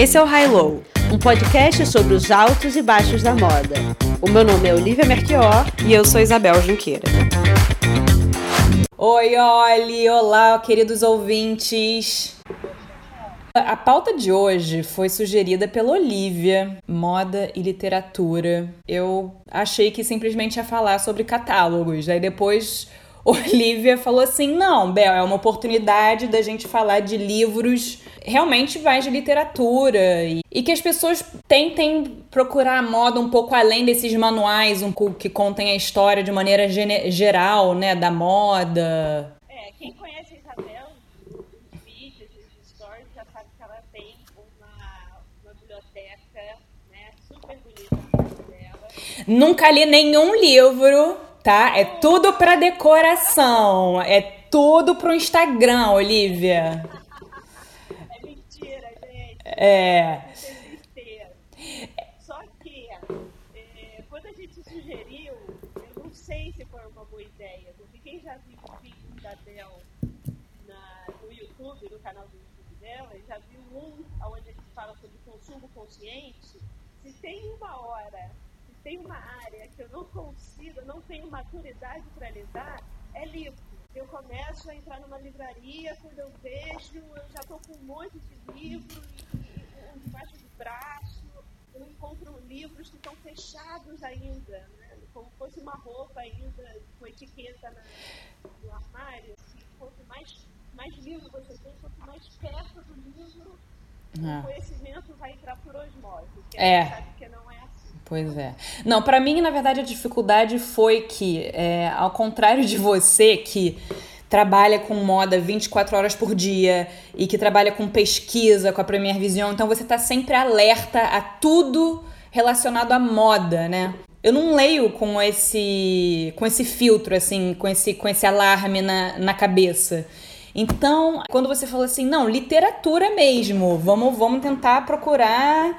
Esse é o High Low, um podcast sobre os altos e baixos da moda. O meu nome é Olivia Merquior e eu sou Isabel Junqueira. Oi, Oli! Olá, queridos ouvintes! A pauta de hoje foi sugerida pela Olivia, moda e literatura. Eu achei que simplesmente ia falar sobre catálogos, aí depois Olivia falou assim: não, Bel, é uma oportunidade da gente falar de livros realmente mais de literatura e, e, que as pessoas tentem procurar a moda um pouco além desses manuais um, que contem a história de maneira geral, né, da moda. É, quem conhece a Isabel, os vídeos, os stories, já sabe que ela tem uma, uma biblioteca né, super bonita dela. Nunca li nenhum livro tá? É tudo para decoração, é tudo pro Instagram, Olivia. É. Só que é, quando a gente sugeriu, eu não sei se foi uma boa ideia, porque quem já viu o vídeo da Bel na, no YouTube, no canal do YouTube dela, já viu um onde a gente fala sobre consumo consciente. Se tem uma hora, se tem uma área que eu não consigo não tenho maturidade para lidar, é livro. Eu começo a entrar numa livraria, quando eu vejo, eu já estou com um monte de livro debaixo do braço, eu encontro livros que estão fechados ainda, né? como fosse uma roupa ainda com etiqueta na, no armário. Assim, quanto mais, mais livro você tem, quanto mais perto do livro, ah. o conhecimento vai entrar por osmose, é. sabe que não é Pois é. Não, para mim, na verdade, a dificuldade foi que, é, ao contrário de você, que trabalha com moda 24 horas por dia e que trabalha com pesquisa, com a Premier Vision, então você tá sempre alerta a tudo relacionado à moda, né? Eu não leio com esse com esse filtro assim, com esse com esse alarme na, na cabeça. Então, quando você falou assim, não, literatura mesmo, vamos vamos tentar procurar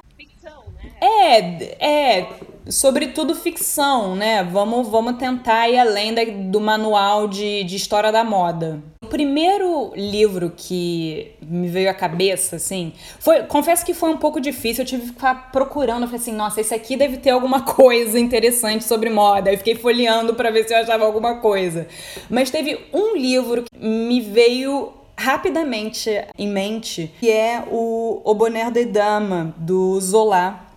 é, é, sobretudo ficção, né? Vamos, vamos tentar ir além da, do manual de, de história da moda. O primeiro livro que me veio à cabeça, assim, foi, confesso que foi um pouco difícil, eu tive que ficar procurando, eu falei assim, nossa, esse aqui deve ter alguma coisa interessante sobre moda. Aí fiquei folheando para ver se eu achava alguma coisa. Mas teve um livro que me veio rapidamente em mente, que é o O Bonheur de Dama, do Zola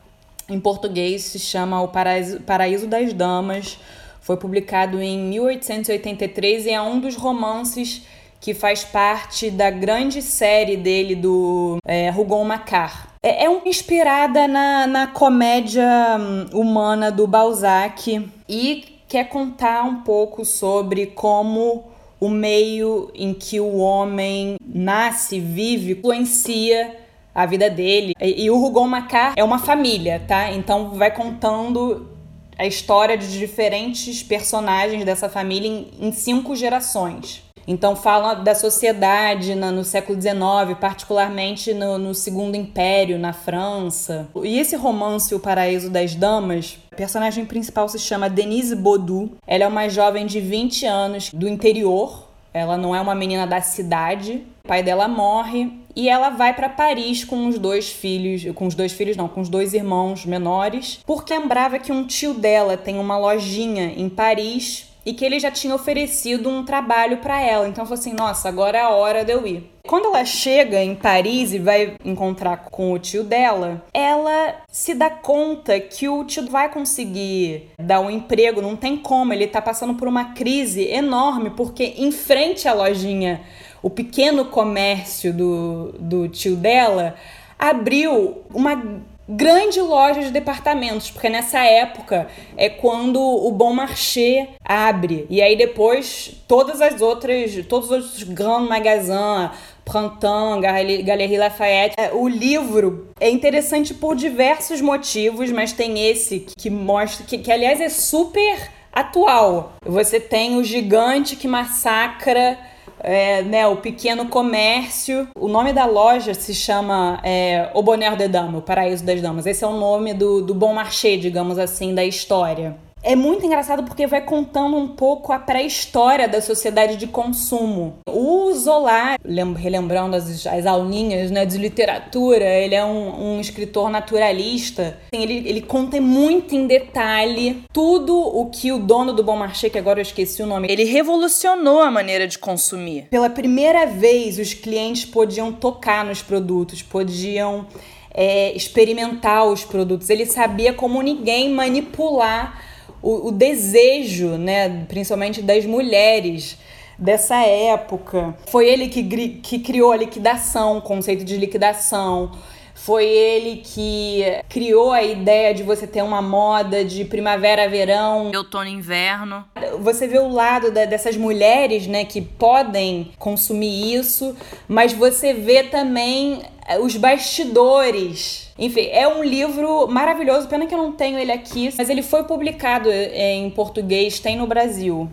em português se chama O Paraíso, Paraíso das Damas. Foi publicado em 1883 e é um dos romances que faz parte da grande série dele do é, Rougon Macquart. É, é um, inspirada na, na comédia hum, humana do Balzac e quer contar um pouco sobre como o meio em que o homem nasce, vive, influencia a vida dele. E, e o Rougon Macquart é uma família, tá? Então vai contando a história de diferentes personagens dessa família em, em cinco gerações. Então fala da sociedade no, no século XIX, particularmente no, no, Segundo Império, na França. E esse romance, O Paraíso das Damas, a personagem principal se chama Denise Baudou. Ela é uma jovem de 20 anos do interior. Ela não é uma menina da cidade. O pai dela morre e ela vai para Paris com os dois filhos, com os dois filhos não, com os dois irmãos menores, porque lembrava que um tio dela tem uma lojinha em Paris e que ele já tinha oferecido um trabalho para ela. Então falou assim: "Nossa, agora é a hora de eu ir". Quando ela chega em Paris e vai encontrar com o tio dela, ela se dá conta que o tio vai conseguir dar um emprego, não tem como, ele tá passando por uma crise enorme, porque em frente à lojinha o pequeno comércio do, do tio dela abriu uma grande loja de departamentos, porque nessa época é quando o Bon Marché abre. E aí depois todas as outras, todos os outros Grand Magasins, Printemps, Galerie Lafayette. É, o livro é interessante por diversos motivos, mas tem esse que mostra que, que aliás é super atual. Você tem o gigante que massacra é, né, o pequeno comércio. O nome da loja se chama é, O Bonheur de Dame, o Paraíso das Damas. Esse é o nome do, do Bon Marché, digamos assim, da história. É muito engraçado porque vai contando um pouco a pré-história da sociedade de consumo. O Zola, relembrando as, as aulinhas né, de literatura, ele é um, um escritor naturalista. Assim, ele, ele conta muito em detalhe tudo o que o dono do Bom Marché, que agora eu esqueci o nome, ele revolucionou a maneira de consumir. Pela primeira vez, os clientes podiam tocar nos produtos, podiam é, experimentar os produtos. Ele sabia como ninguém manipular o, o desejo, né, principalmente das mulheres dessa época. Foi ele que, que criou a liquidação, o conceito de liquidação. Foi ele que criou a ideia de você ter uma moda de primavera, verão, outono, inverno. Você vê o lado da, dessas mulheres, né, que podem consumir isso, mas você vê também eh, os bastidores. Enfim, é um livro maravilhoso. Pena que eu não tenho ele aqui, mas ele foi publicado eh, em português, tem no Brasil.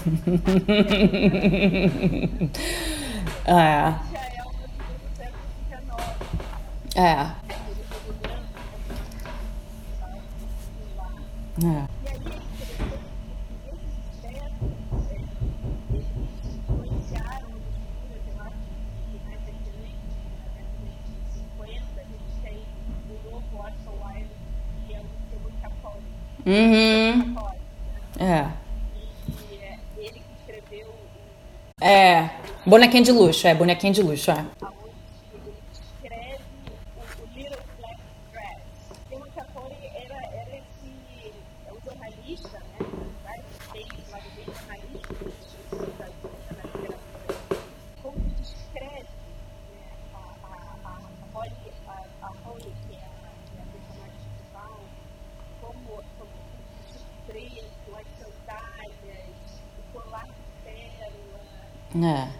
É. É. Bonequinha de luxo, é. Bonequinha de luxo, é. É.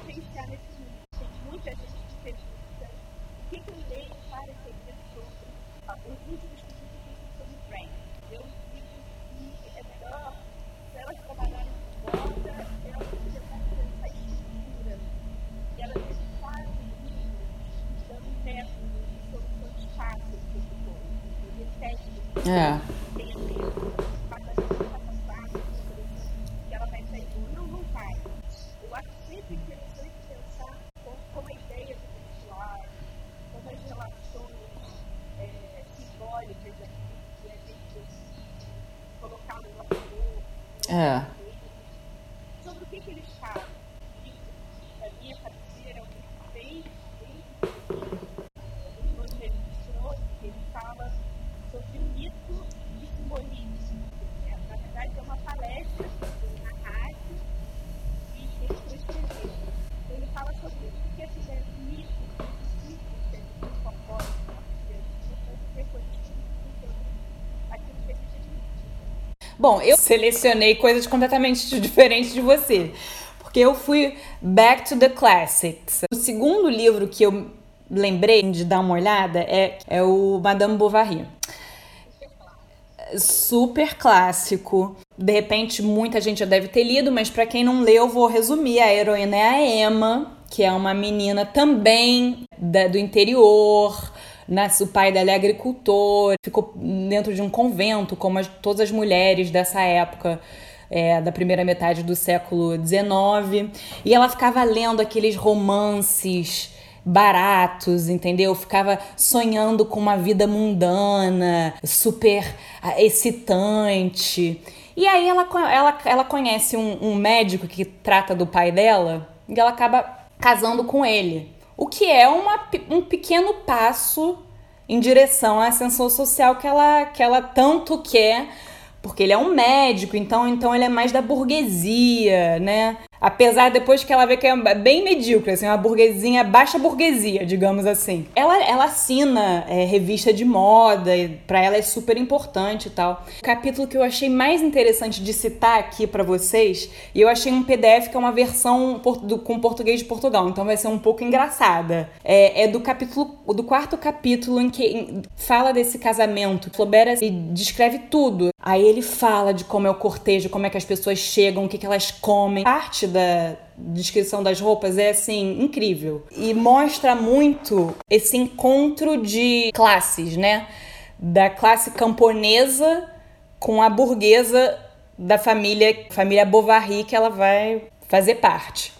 É. Bom, eu selecionei coisas completamente diferentes de você. Porque eu fui back to the classics. O segundo livro que eu lembrei de dar uma olhada é, é o Madame Bovary. Super clássico. De repente, muita gente já deve ter lido, mas para quem não leu, vou resumir. A heroína é a Emma, que é uma menina também da, do interior, o pai dela é agricultor, ficou dentro de um convento, como as, todas as mulheres dessa época. É, da primeira metade do século XIX, e ela ficava lendo aqueles romances baratos, entendeu? Ficava sonhando com uma vida mundana, super ah, excitante. E aí ela, ela, ela conhece um, um médico que trata do pai dela e ela acaba casando com ele. O que é uma, um pequeno passo em direção à ascensão social que ela, que ela tanto quer, porque ele é um médico, então, então ele é mais da burguesia, né? Apesar depois que ela vê que é bem medíocre, assim, uma burguesinha, baixa burguesia, digamos assim. Ela, ela assina é, revista de moda, e para ela é super importante e tal. O capítulo que eu achei mais interessante de citar aqui para vocês, e eu achei um PDF que é uma versão do, com português de Portugal, então vai ser um pouco engraçada. É, é do capítulo, do quarto capítulo em que em, fala desse casamento. Flaubert e descreve tudo. Aí ele fala de como é o cortejo, como é que as pessoas chegam, o que, que elas comem. Parte da descrição das roupas é assim incrível e mostra muito esse encontro de classes, né? Da classe camponesa com a burguesa da família, família Bovary que ela vai fazer parte.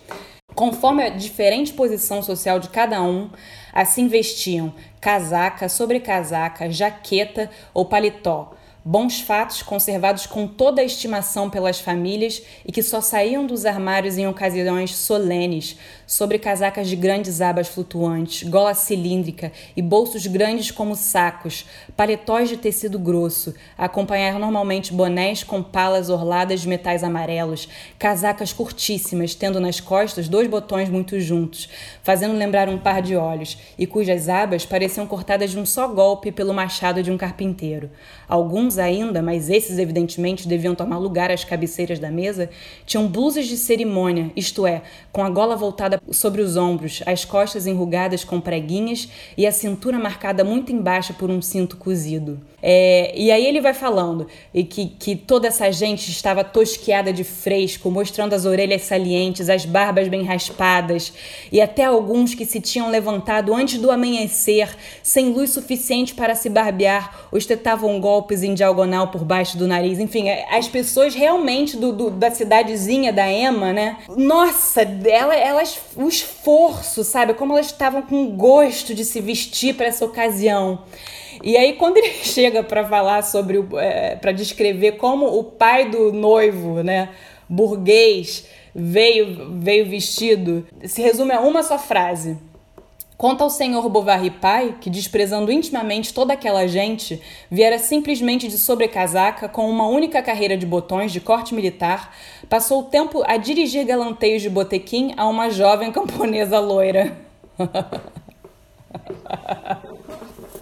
Conforme a diferente posição social de cada um, assim vestiam casaca, sobrecasaca, jaqueta ou paletó bons fatos conservados com toda a estimação pelas famílias e que só saíam dos armários em ocasiões solenes, sobre casacas de grandes abas flutuantes, gola cilíndrica e bolsos grandes como sacos, paletós de tecido grosso, acompanhar normalmente bonés com palas orladas de metais amarelos, casacas curtíssimas, tendo nas costas dois botões muito juntos, fazendo lembrar um par de olhos, e cujas abas pareciam cortadas de um só golpe pelo machado de um carpinteiro. Alguns ainda, mas esses evidentemente deviam tomar lugar às cabeceiras da mesa, tinham blusas de cerimônia, isto é, com a gola voltada sobre os ombros, as costas enrugadas com preguinhas e a cintura marcada muito embaixo por um cinto cozido. É, e aí ele vai falando e que, que toda essa gente estava tosqueada de fresco, mostrando as orelhas salientes, as barbas bem raspadas, e até alguns que se tinham levantado antes do amanhecer, sem luz suficiente para se barbear, ostentavam golpes em diagonal por baixo do nariz. Enfim, é, as pessoas realmente do, do da cidadezinha da Emma, né? Nossa, ela, elas, o esforço, sabe? Como elas estavam com gosto de se vestir para essa ocasião. E aí, quando ele chega para falar sobre, é, para descrever como o pai do noivo, né, burguês, veio, veio vestido, se resume a uma só frase. Conta ao senhor Bovary pai que, desprezando intimamente toda aquela gente, viera simplesmente de sobrecasaca com uma única carreira de botões de corte militar, passou o tempo a dirigir galanteios de botequim a uma jovem camponesa loira.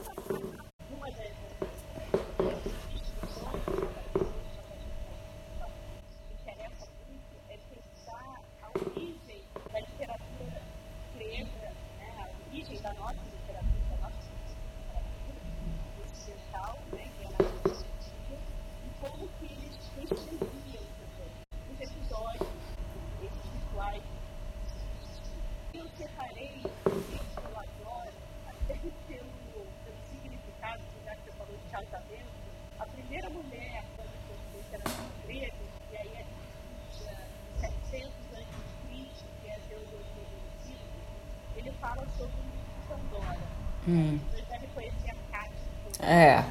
Hum. É.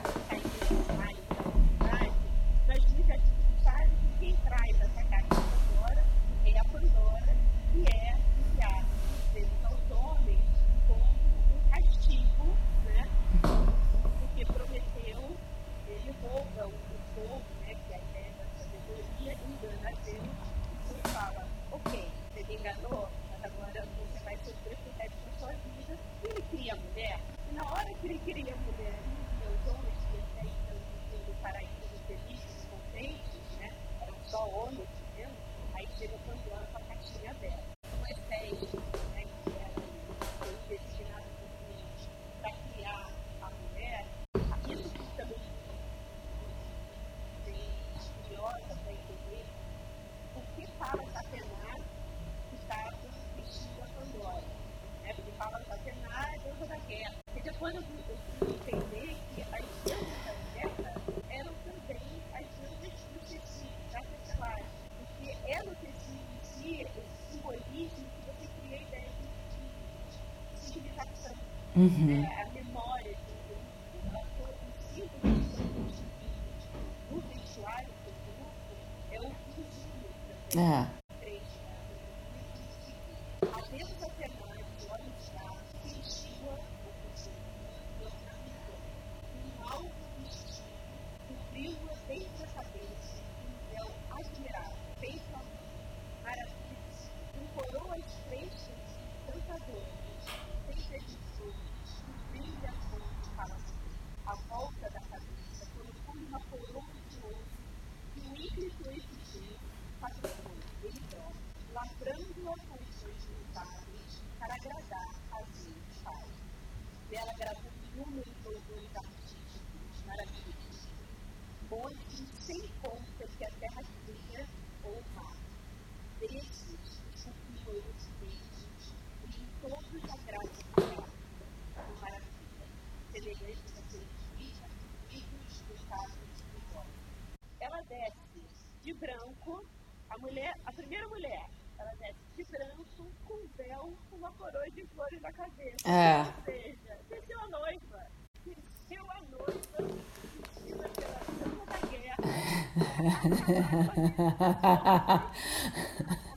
Uhum. É. a mulher, a primeira mulher, ela desce de branco, com véu, com uma coroa de flores na cabeça. É. Ou seja, desceu a noiva. Desceu a noiva vestida pela da guerra.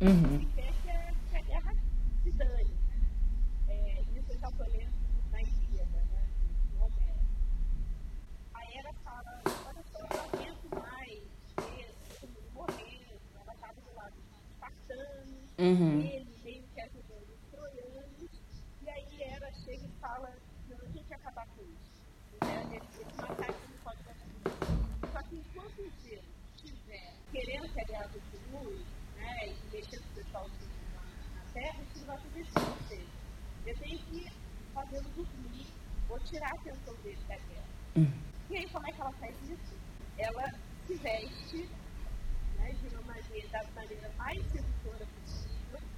Uhum. que quer que a, que a guerra se dane. Né? É, isso eu já estou lendo na Ilíada, né? no Homero. Aí ela fala, olha só, eu não aguento mais ver todo mundo morrendo, ela estava do lado dos espartanos, uhum. ele meio que ajudando os troianos, e aí ela chega e fala, não, a gente vai acabar com isso. Né? Esse, esse massacre não pode acontecer. Só que enquanto o Zeus estiver querendo que a guerra continue, né, e deixando o pessoal na, na terra, isso não vai acontecer. Ou seja, eu tenho que fazê-lo dormir ou tirar a atenção dele da guerra. Uhum. E aí, como é que ela faz isso? Ela se veste né, de uma maneira, da maneira mais sedutora possível. Que é como? Fala da Atena, ela tem esse estilo que tem que levá-lo para a cama. É literalmente isso. Eu vou seduzi-lo, vou levá-lo para a cama e aí ele vai parar de interferir na guerra, e aí está pondo fora talvez nessa guerra.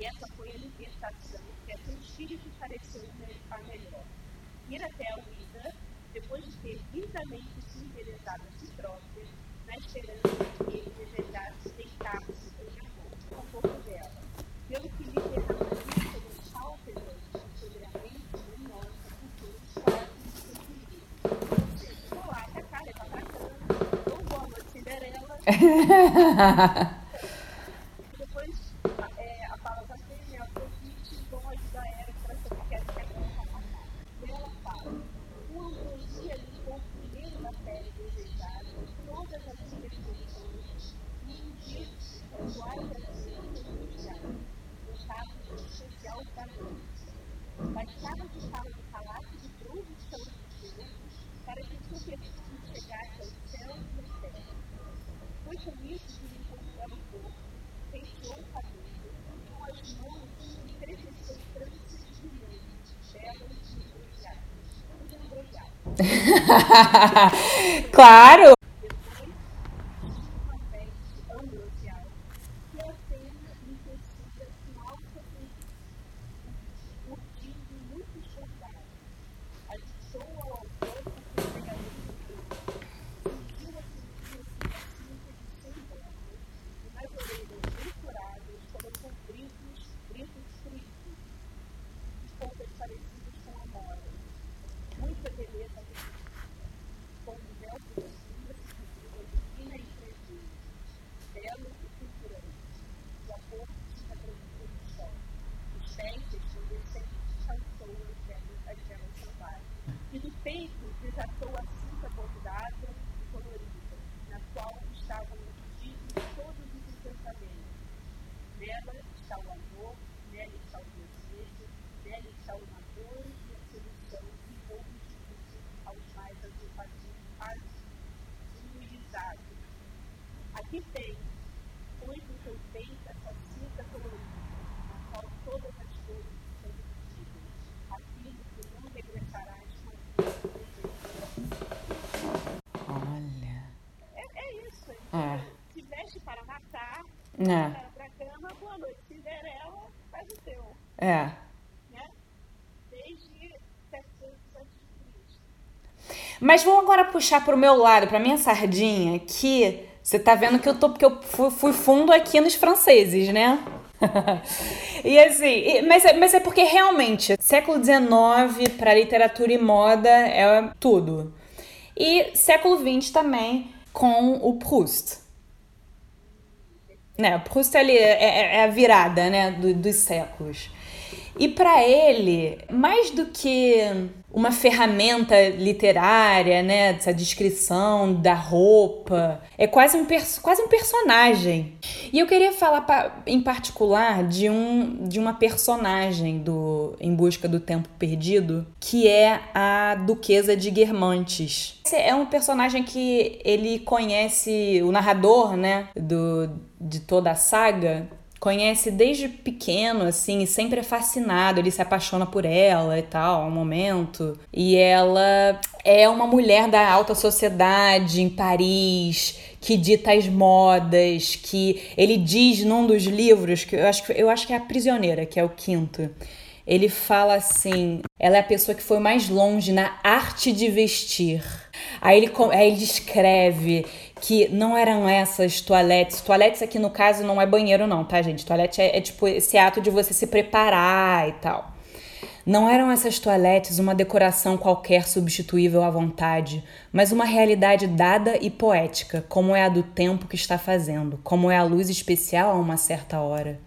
E essa foi a libertação que a seu espírito pareceu a melhor. Ir até a Uida, depois de ter lindamente se endereçado a si própria, na esperança de que ele desejasse deitar-se em um pouco dela. Pelo que lhe derramaria sobre as pálpebras, sobre a mente nossa cultura histórica de Ou seja, vou lá, atacar, levar pra cama, não vou uma Cinderela. Depois, é, a palavra tem a Afrodite, vão ajudar ela para saber que essa é a E ela fala, uma ambrosia ali claro! que tem foi do seu peito essa cinta colorida, na qual todas as coisas são disponíveis, aquilo que não regressarás com Olha. É, é isso. É. Se veste para matar, é. para a cama, boa noite. Cinderela, faz o teu. É. Né? Desde 700 a.C. Mas vamos agora puxar para o meu lado, para minha sardinha, que você tá vendo que eu tô, porque eu fui, fundo aqui nos franceses, né? e assim, mas, é, mas é porque realmente, século XIX para literatura e moda é tudo. E século XX também com o Proust. Né, Proust ali é, é, é a virada né, do, dos séculos. E para ele, mais do que uma ferramenta literária, né, essa descrição da roupa, é quase um, quase um personagem. E eu queria falar em particular de, um, de uma personagem do Em Busca do Tempo Perdido, que é a Duquesa de Guermantes. É um personagem que ele conhece, o narrador, né, do, de toda a saga, conhece desde pequeno, assim, e sempre é fascinado, ele se apaixona por ela e tal, um momento. E ela é uma mulher da alta sociedade em Paris, que dita as modas, que ele diz num dos livros, que eu acho, eu acho que é a prisioneira, que é o quinto. Ele fala assim: ela é a pessoa que foi mais longe na arte de vestir. Aí ele, aí ele descreve que não eram essas toaletes. Toaletes aqui no caso não é banheiro, não, tá, gente? Toalete é, é tipo esse ato de você se preparar e tal. Não eram essas toaletes uma decoração qualquer substituível à vontade, mas uma realidade dada e poética, como é a do tempo que está fazendo, como é a luz especial a uma certa hora.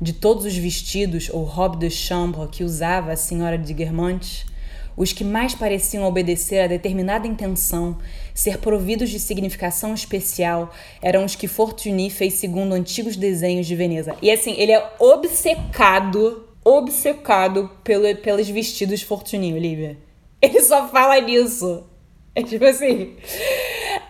De todos os vestidos ou robe de chambre que usava a senhora de Guermantes, os que mais pareciam obedecer a determinada intenção, ser providos de significação especial, eram os que Fortuny fez segundo antigos desenhos de Veneza. E assim, ele é obcecado, obcecado pelo, pelos vestidos Fortuny, Olivia. Ele só fala nisso. É tipo assim.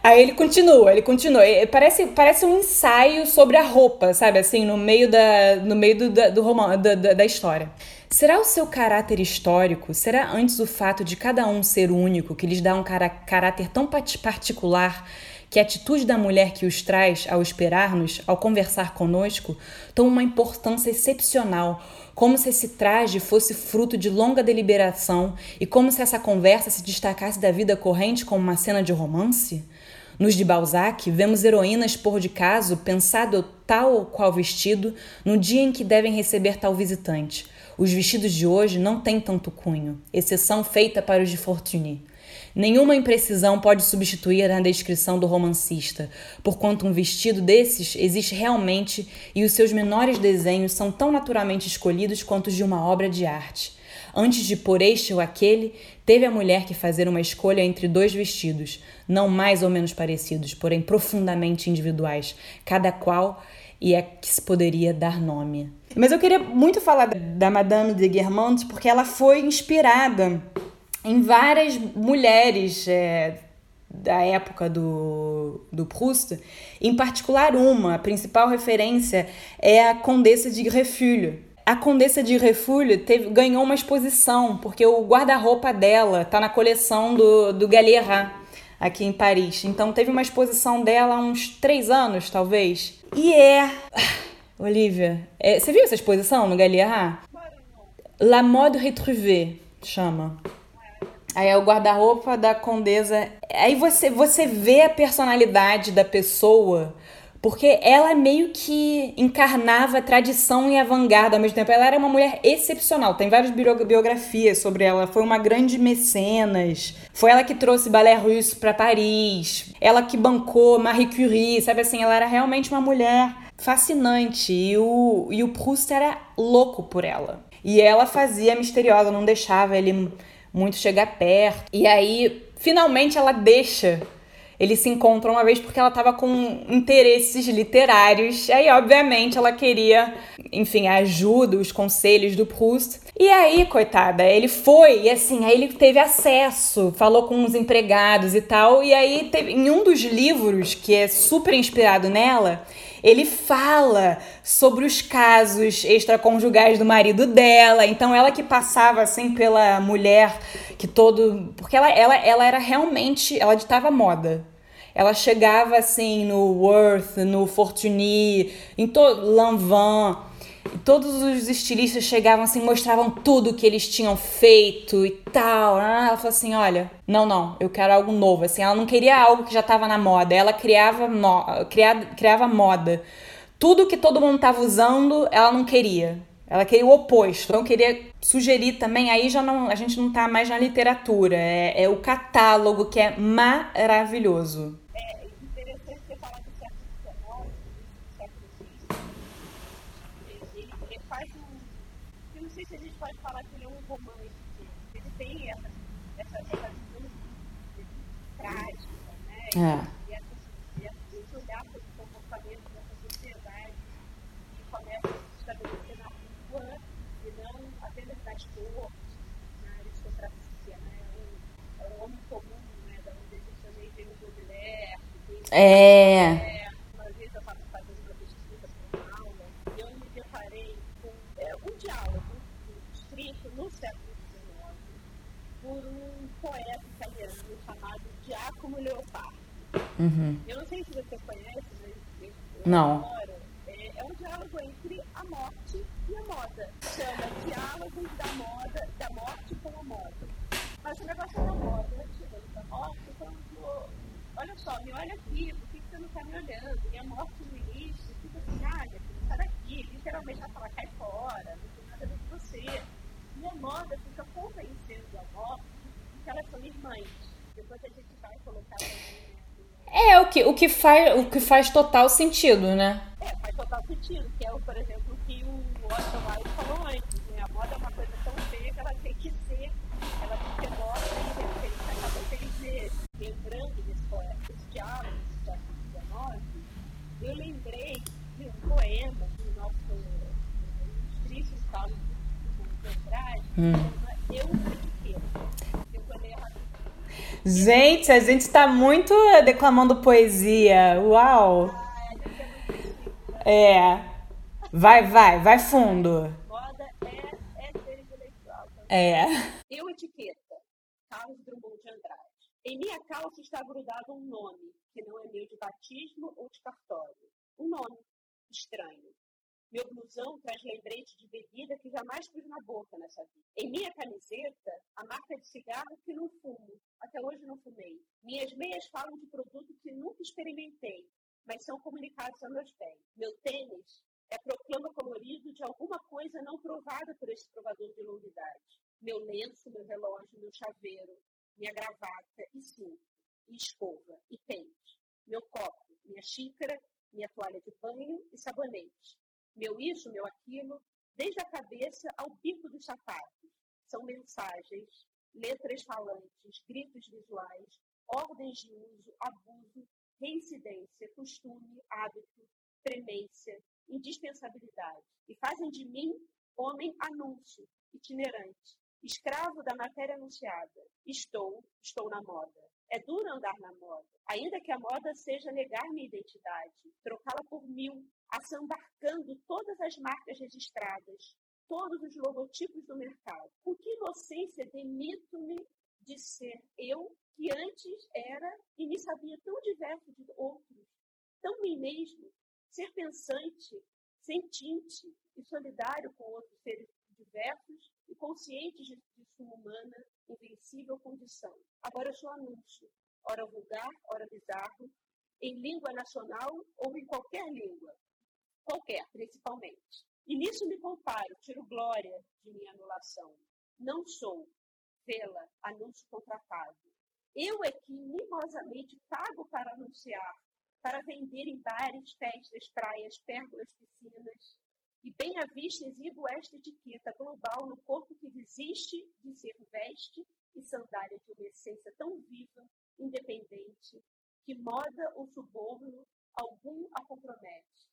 Aí ele continua, ele continua. Parece, parece um ensaio sobre a roupa, sabe? Assim, no meio da, no meio do, do, do da, da, história. Será o seu caráter histórico? Será antes o fato de cada um ser único que lhes dá um caráter tão particular que a atitude da mulher que os traz ao esperar-nos, ao conversar conosco, toma uma importância excepcional, como se esse traje fosse fruto de longa deliberação e como se essa conversa se destacasse da vida corrente como uma cena de romance? Nos de Balzac, vemos heroínas por de caso pensado tal ou qual vestido no dia em que devem receber tal visitante. Os vestidos de hoje não têm tanto cunho, exceção feita para os de Fortuny. Nenhuma imprecisão pode substituir a descrição do romancista, porquanto um vestido desses existe realmente e os seus menores desenhos são tão naturalmente escolhidos quanto os de uma obra de arte. Antes de pôr este ou aquele, teve a mulher que fazer uma escolha entre dois vestidos, não mais ou menos parecidos, porém profundamente individuais, cada qual e é que se poderia dar nome. Mas eu queria muito falar da Madame de Guermantes porque ela foi inspirada em várias mulheres é, da época do, do Proust, em particular uma, a principal referência é a Condessa de Refulho. A Condessa de Refulho teve, ganhou uma exposição, porque o guarda-roupa dela está na coleção do, do Galliera, aqui em Paris. Então teve uma exposição dela há uns três anos, talvez. E é... Olivia, é, você viu essa exposição no Galliera? La Mode Retrouvée, chama. Aí é o guarda-roupa da Condesa. Aí você, você vê a personalidade da pessoa, porque ela meio que encarnava tradição e avant-garde ao mesmo tempo. Ela era uma mulher excepcional. Tem várias biografias sobre ela. Foi uma grande mecenas. Foi ela que trouxe balé russo para Paris. Ela que bancou Marie Curie, sabe assim? Ela era realmente uma mulher fascinante. E o, e o Proust era louco por ela. E ela fazia misteriosa, não deixava ele muito chegar perto. E aí, finalmente, ela deixa. Eles se encontram uma vez porque ela estava com interesses literários. Aí, obviamente, ela queria, enfim, a ajuda, os conselhos do Proust. E aí, coitada, ele foi e assim, aí ele teve acesso, falou com os empregados e tal. E aí, teve, em um dos livros que é super inspirado nela, ele fala sobre os casos extraconjugais do marido dela. Então ela que passava assim pela mulher que todo, porque ela ela, ela era realmente, ela ditava moda. Ela chegava assim no Worth, no Fortuny, em todo Lanvin todos os estilistas chegavam assim, mostravam tudo que eles tinham feito e tal. Ah, ela falou assim: olha, não, não, eu quero algo novo. Assim, ela não queria algo que já estava na moda, ela criava, criava, criava moda. Tudo que todo mundo estava usando, ela não queria. Ela queria o oposto. Então, eu queria sugerir também, aí já não, a gente não está mais na literatura, é, é o catálogo que é maravilhoso. É. E esse olhar para o comportamento dessa sociedade que começa a se estabelecer na rua e não apenas nas cortes, na aristocracia, né? É um, homem comum, né? Da onde a gente também tem o Baudelaire, é. Uma vez eu estava fazendo uma pesquisa para uma aula e eu me deparei com é, um diálogo escrito no século XIX por um poeta italiano chamado Giacomo Leopardi. Uhum. Eu não sei se você conhece, mas eu, não. Adoro. É, é um diálogo entre a morte e a moda. Chama Diálogos da Moda, da Morte com a Moda. Mas o negócio é a moda, né? Tirando da morte, quando. Olha só, me olha aqui, por que você não está me olhando? E a morte no início fica assim, olha, sai daqui, literalmente ela fala, cai fora, não tem nada a ver com você. A moda fica convencendo a morte que elas são irmãs. Depois a gente vai colocar é, o que, o, que faz, o que faz total sentido, né? É, faz total sentido, que é, por exemplo, o que o Oscar Wilde falou antes, né? A moda é uma coisa tão feia que ela tem que ser, ela tem que ser moda e de repente acaba seis vezes. Lembrando desse poeta, desse diálogo do século XIX, eu lembrei de um poema do nosso ilustríssimo Carlos de Andrade, hum. Gente, a gente está muito declamando poesia. Uau! É. Vai, vai, vai fundo. Moda é, é ser intelectual. É. Eu etiqueta. Carlos Drummond de Andrade. Em minha calça está grudado um nome, que não é meu de batismo ou de cartório. Um nome estranho. Meu blusão traz lembrete de bebida que jamais pus na boca nessa vida. Em minha camiseta, a marca de cigarro que não fumo. Até hoje não fumei. Minhas meias falam de produto que nunca experimentei, mas são comunicados a meus pés. Meu tênis é proclama colorido de alguma coisa não provada por esse provador de longuidade. Meu lenço, meu relógio, meu chaveiro, minha gravata e cinto, e escova, e pente. Meu copo, minha xícara, minha toalha de banho e sabonete meu isso, meu aquilo, desde a cabeça ao bico dos sapatos. São mensagens, letras falantes, gritos visuais, ordens de uso, abuso, reincidência, costume, hábito, premência, indispensabilidade, e fazem de mim homem anúncio, itinerante, escravo da matéria anunciada. Estou, estou na moda. É duro andar na moda, ainda que a moda seja negar minha identidade, trocá-la por mil, assambarcando todas as marcas registradas, todos os logotipos do mercado. Com que inocência demito-me de ser eu, que antes era e me sabia tão diverso de outros, tão mim mesmo, ser pensante, sentinte e solidário com outros seres diversos e conscientes de, sua humana, invencível condição. Agora eu sou anúncio, ora vulgar, ora bizarro, em língua nacional ou em qualquer língua, qualquer, principalmente. E nisso me comparo, tiro glória de minha anulação. Não sou, vê-la, anúncio contratado. Eu é que mimosamente pago para anunciar, para vender em bares, festas, praias, pérgolas, piscinas, e bem à vista exibo esta etiqueta global no corpo que desiste de ser veste e sandália de uma essência tão viva, independente, que moda ou suborno algum a compromete.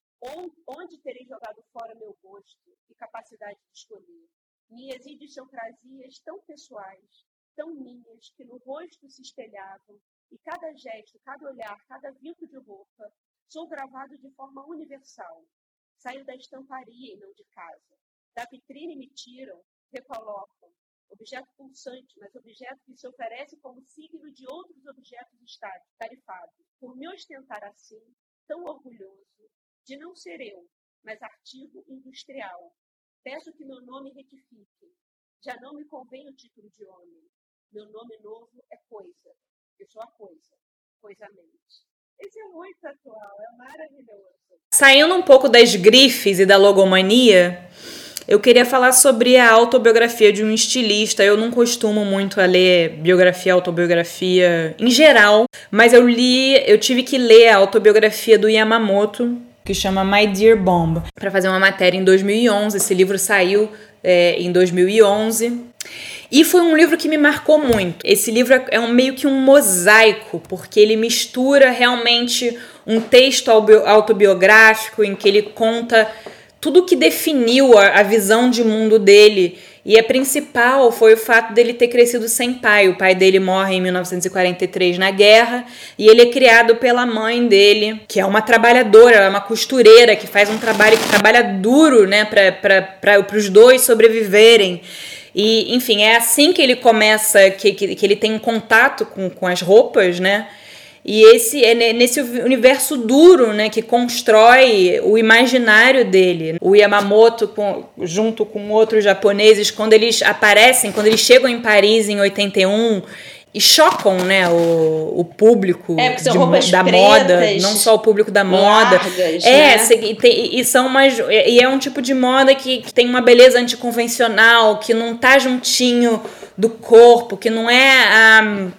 Onde terei jogado fora meu gosto e capacidade de escolher. Minhas idiosincrasias tão pessoais, tão minhas, que no rosto se espelhavam, e cada gesto, cada olhar, cada vinco de roupa, sou gravado de forma universal, Saio da estamparia e não de casa. Da vitrine me tiram, recolocam. Objeto pulsante, mas objeto que se oferece como signo de outros objetos estáticos, tarifados. Por me ostentar assim, tão orgulhoso, de não ser eu, mas artigo industrial. Peço que meu nome retifique. Já não me convém o título de homem. Meu nome novo é coisa. Eu sou a coisa, coisamente. Esse é muito atual, é maravilhoso. Saindo um pouco das grifes e da logomania, eu queria falar sobre a autobiografia de um estilista. Eu não costumo muito a ler biografia, autobiografia em geral, mas eu li, eu tive que ler a autobiografia do Yamamoto, que chama My Dear Bomb, para fazer uma matéria em 2011. Esse livro saiu é, em 2011. E foi um livro que me marcou muito. Esse livro é um, meio que um mosaico, porque ele mistura realmente um texto autobiográfico em que ele conta tudo que definiu a, a visão de mundo dele. E a principal foi o fato dele ter crescido sem pai. O pai dele morre em 1943 na guerra e ele é criado pela mãe dele, que é uma trabalhadora, é uma costureira que faz um trabalho que trabalha duro, né, para os dois sobreviverem. E, enfim, é assim que ele começa, que, que, que ele tem um contato com, com as roupas, né? E esse é nesse universo duro, né, que constrói o imaginário dele. O Yamamoto, com, junto com outros japoneses, quando eles aparecem, quando eles chegam em Paris em 81 e chocam, né, o, o público é, de, da pretas, moda, não só o público da moda. Largas, é, né? e, tem, e, são umas e é um tipo de moda que, que, tem uma beleza anticonvencional, que não tá juntinho do corpo, que não é a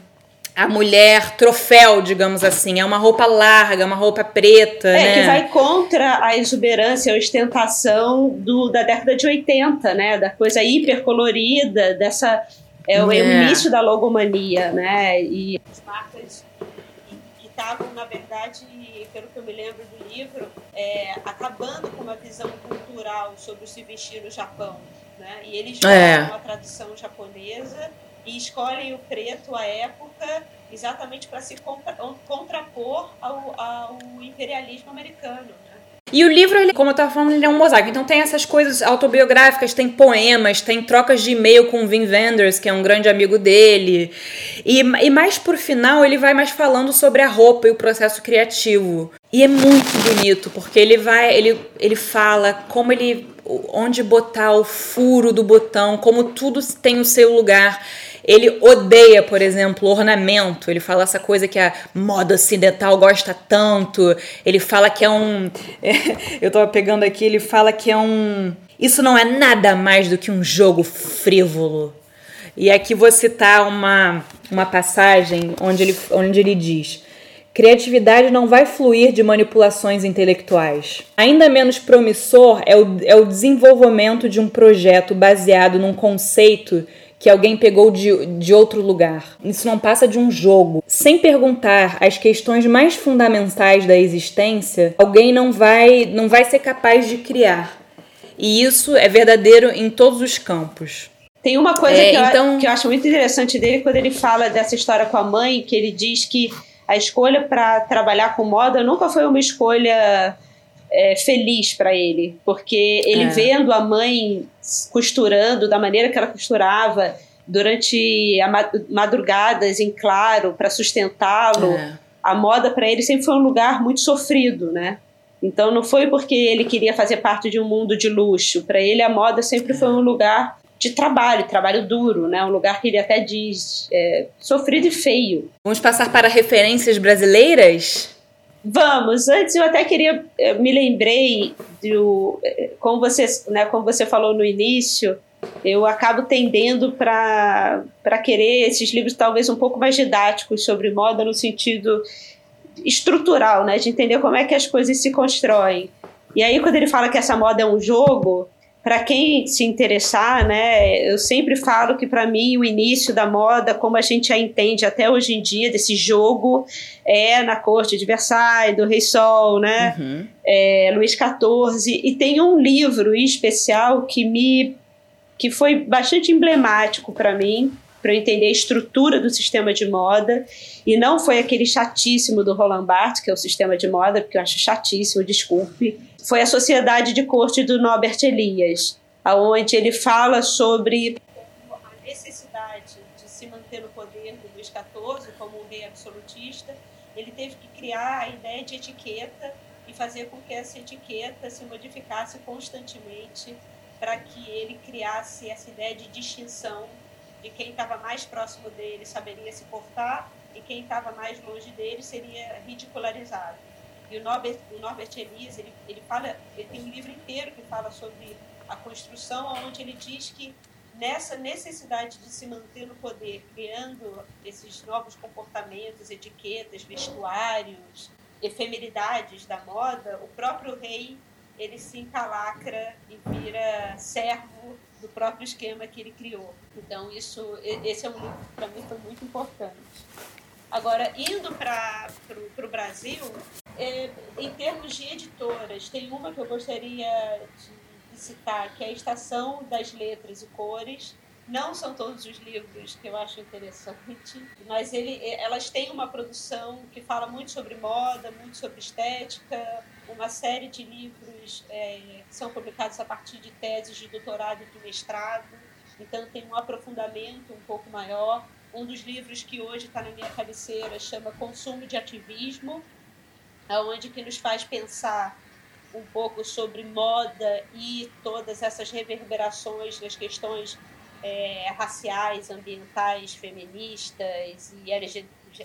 a mulher troféu, digamos assim. É uma roupa larga, uma roupa preta. É, né? que vai contra a exuberância, a ostentação do, da década de 80, né? Da coisa hipercolorida, dessa. É, o, é. o início da logomania, né? E as marcas que estavam, na verdade, pelo que eu me lembro do livro, é, acabando com uma visão cultural sobre o se vestir no Japão. Né? E eles é. uma tradição japonesa e escolhem o preto à época exatamente para se contra, contrapor ao, ao, imperialismo americano. E o livro, ele, como eu estava falando, ele é um mosaico. Então tem essas coisas autobiográficas, tem poemas, tem trocas de e-mail com o Vin Wenders, que é um grande amigo dele. E, e mais por final, ele vai mais falando sobre a roupa e o processo criativo. E é muito bonito, porque ele vai, ele, ele fala como ele onde botar o furo do botão, como tudo tem o seu lugar. Ele odeia, por exemplo, ornamento. Ele fala essa coisa que a moda ocidental gosta tanto. Ele fala que é um. eu tava pegando aqui, ele fala que é um. Isso não é nada mais do que um jogo frívolo. E aqui vou citar uma, uma passagem onde ele, onde ele diz. Criatividade não vai fluir de manipulações intelectuais. Ainda menos promissor é o, é o desenvolvimento de um projeto baseado num conceito que alguém pegou de, de outro lugar. Isso não passa de um jogo. Sem perguntar as questões mais fundamentais da existência, alguém não vai, não vai ser capaz de criar. E isso é verdadeiro em todos os campos. Tem uma coisa é, que, eu, então... que eu acho muito interessante dele quando ele fala dessa história com a mãe, que ele diz que a escolha para trabalhar com moda nunca foi uma escolha é, feliz para ele, porque ele é. vendo a mãe costurando da maneira que ela costurava durante madrugadas em claro para sustentá-lo, é. a moda para ele sempre foi um lugar muito sofrido, né? Então não foi porque ele queria fazer parte de um mundo de luxo, para ele a moda sempre foi um lugar de trabalho, trabalho duro, né? Um lugar que ele até diz é, sofrido e feio. Vamos passar para referências brasileiras? Vamos. Antes eu até queria, eu me lembrei do, como você, né? Como você falou no início, eu acabo tendendo para querer esses livros talvez um pouco mais didáticos sobre moda no sentido estrutural, né? De entender como é que as coisas se constroem. E aí quando ele fala que essa moda é um jogo, para quem se interessar, né, eu sempre falo que para mim o início da moda, como a gente a entende até hoje em dia, desse jogo, é na corte de Versailles, do Rei Sol, né, uhum. é, Luís XIV, e tem um livro em especial que me que foi bastante emblemático para mim, para eu entender a estrutura do sistema de moda, e não foi aquele chatíssimo do Roland Barthes, que é o sistema de moda, porque eu acho chatíssimo, desculpe, foi a Sociedade de Corte do Norbert Elias, aonde ele fala sobre a necessidade de se manter no poder do Luís XIV como um rei absolutista. Ele teve que criar a ideia de etiqueta e fazer com que essa etiqueta se modificasse constantemente para que ele criasse essa ideia de distinção de quem estava mais próximo dele saberia se portar e quem estava mais longe dele seria ridicularizado. E o Norbert, o Norbert Elias, ele, ele, fala, ele tem um livro inteiro que fala sobre a construção, onde ele diz que nessa necessidade de se manter no poder, criando esses novos comportamentos, etiquetas, vestuários, efemeridades da moda, o próprio rei ele se encalacra e vira servo do próprio esquema que ele criou. Então isso, esse é um livro para mim foi muito importante. Agora indo para o Brasil, é, em termos de editoras, tem uma que eu gostaria de, citar, que é a Estação das Letras e Cores. Não são todos os livros que eu acho interessante, mas ele, elas têm uma produção que fala muito sobre moda, muito sobre estética, uma série de livros é, que são publicados a partir de teses de doutorado e de mestrado. Então tem um aprofundamento um pouco maior. Um dos livros que hoje está na minha cabeceira chama Consumo de Ativismo, aonde que nos faz pensar um pouco sobre moda e todas essas reverberações das questões é, raciais, ambientais, feministas e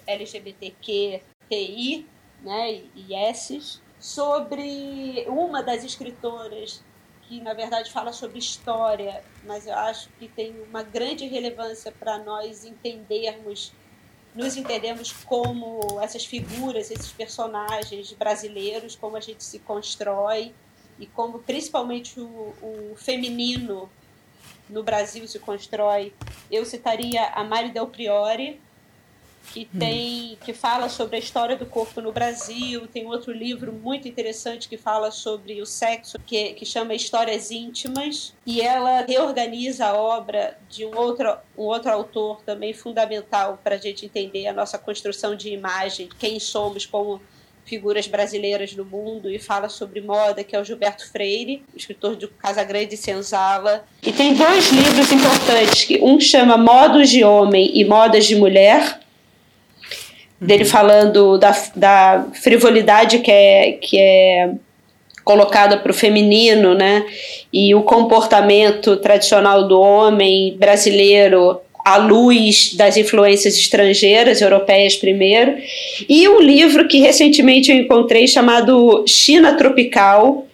LGBTQTI, né, e sobre uma das escritoras que na verdade fala sobre história, mas eu acho que tem uma grande relevância para nós entendermos nos entendemos como essas figuras, esses personagens brasileiros, como a gente se constrói e como principalmente o, o feminino no Brasil se constrói. Eu citaria a Mari Del Priori, que hum. tem que fala sobre a história do corpo no Brasil. Tem outro livro muito interessante que fala sobre o sexo, que, que chama Histórias Íntimas. E ela reorganiza a obra de um outro, um outro autor também fundamental para a gente entender a nossa construção de imagem, quem somos como figuras brasileiras no mundo e fala sobre moda, que é o Gilberto Freire, escritor de Casagrande e Senzala. E tem dois livros importantes, que um chama Modos de Homem e Modas de Mulher, dele uhum. falando da, da frivolidade que é, que é colocada para o feminino, né? E o comportamento tradicional do homem brasileiro à luz das influências estrangeiras, europeias primeiro, e um livro que recentemente eu encontrei chamado China Tropical,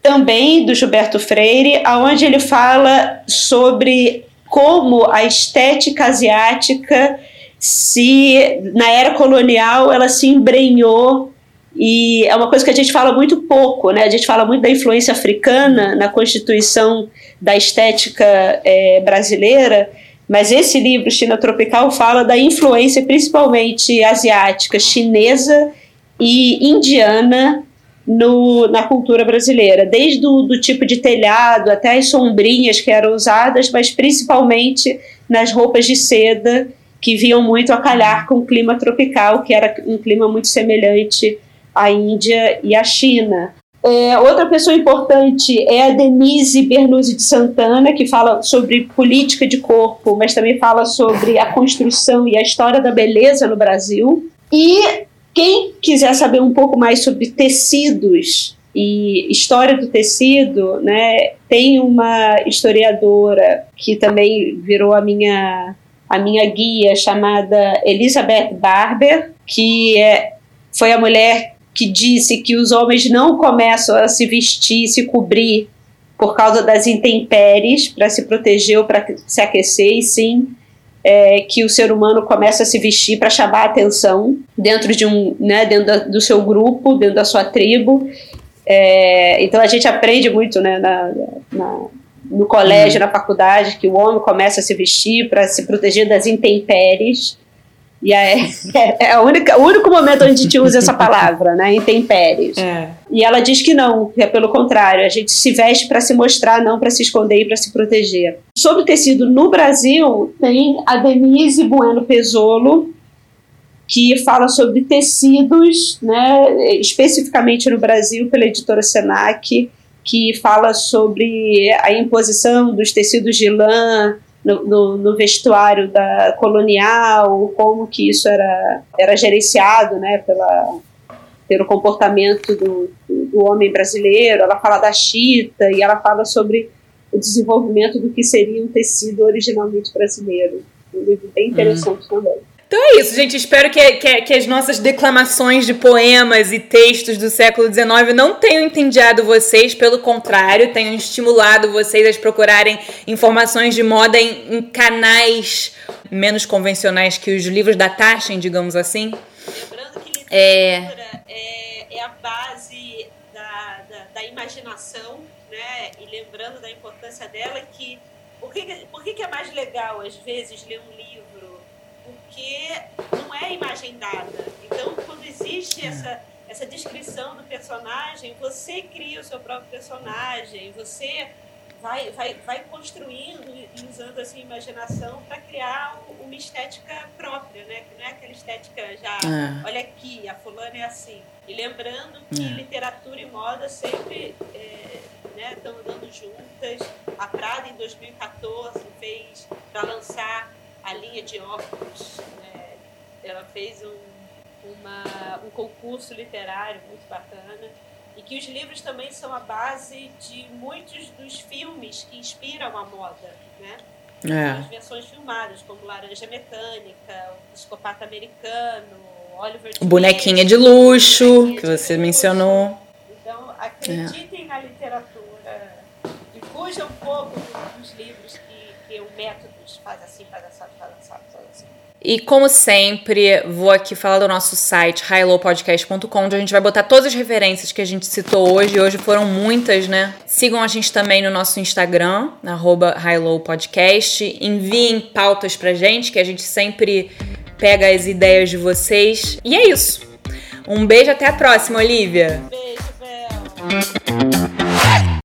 também do Gilberto Freire, aonde ele fala sobre como a estética asiática se na era colonial ela se embrenhou. E é uma coisa que a gente fala muito pouco, né? A gente fala muito da influência africana na constituição da estética é, brasileira, Mas esse livro, China Tropical, fala da influência principalmente asiática, chinesa e indiana no, na cultura brasileira, desde o do tipo de telhado até as sombrinhas que eram usadas, mas principalmente nas roupas de seda que vinham muito a calhar com o clima tropical, que era um clima muito semelhante à Índia e à China. É, outra pessoa importante é a Denise Bernuzzi de Santana, que fala sobre política de corpo, mas também fala sobre a construção e a história da beleza no Brasil. E quem quiser saber um pouco mais sobre tecidos e história do tecido, né, tem uma historiadora que também virou a minha a minha guia chamada Elizabeth Barber, que é, foi a mulher que disse que os homens não começam a se vestir, se cobrir por causa das intempéries, para se proteger ou para se aquecer, e sim é, que o ser humano começa a se vestir para chamar a atenção dentro de um, né, dentro da, do seu grupo, dentro da sua tribo. É, então a gente aprende muito, né, na, na no colégio, uhum. na faculdade, que o homem começa a se vestir para se proteger das intempéries. E é, é, a única, o único momento onde a gente usa essa palavra, né? Intempéries. É. E ela diz que não, que é pelo contrário, a gente se veste para se mostrar, não para se esconder e para se proteger. Sobre tecido no Brasil, tem a Denise Bueno Pesolo, que fala sobre tecidos, né, especificamente no Brasil, pela editora Senac, que fala sobre a imposição dos tecidos de lã no, no, no, vestuário da colonial, como que isso era, era gerenciado né, pela, pelo comportamento do, do homem brasileiro. Ela fala da chita e ela fala sobre o desenvolvimento do que seria um tecido originalmente brasileiro. Um livro bem interessante hum. também. Então é isso, gente. Espero que, que, que, as nossas declamações de poemas e textos do século XIX não tenham entendido vocês, pelo contrário, tenham estimulado vocês a procurarem informações de moda em, em canais menos convencionais que os livros da Taschen, digamos assim. Lembrando que literatura é, é, é a base da, da, da, imaginação, né? E lembrando da importância dela, que por que, por que, que é mais legal, às vezes, ler um livro? Porque não é imagem dada. Então, quando existe é. essa, essa descrição do personagem, você cria o seu próprio personagem, você vai, vai, vai construindo e usando a imaginação para criar uma estética própria, né? que não é aquela estética já, é. olha aqui, a fulana é assim. E lembrando que é. literatura e moda sempre estão é, né, andando juntas. A Prada, em 2014, fez para lançar a linha de óculos. Né? Ela fez um, uma, um concurso literário muito bacana e que os livros também são a base de muitos dos filmes que inspiram a moda, né? É. As versões filmadas, como Laranja Mecânica, O Psicopata Americano, Oliver Bonequinha de luxo, que você mencionou. Então, acreditem é. na literatura e fujam um pouco dos livros que, que o método faz assim, faz assado, faz assado, faz assim. E como sempre, vou aqui falar do nosso site, highlowpodcast.com, onde a gente vai botar todas as referências que a gente citou hoje. Hoje foram muitas, né? Sigam a gente também no nosso Instagram, arroba highlowpodcast. Enviem pautas pra gente, que a gente sempre pega as ideias de vocês. E é isso. Um beijo, até a próxima, Olivia. Beijo, Bel.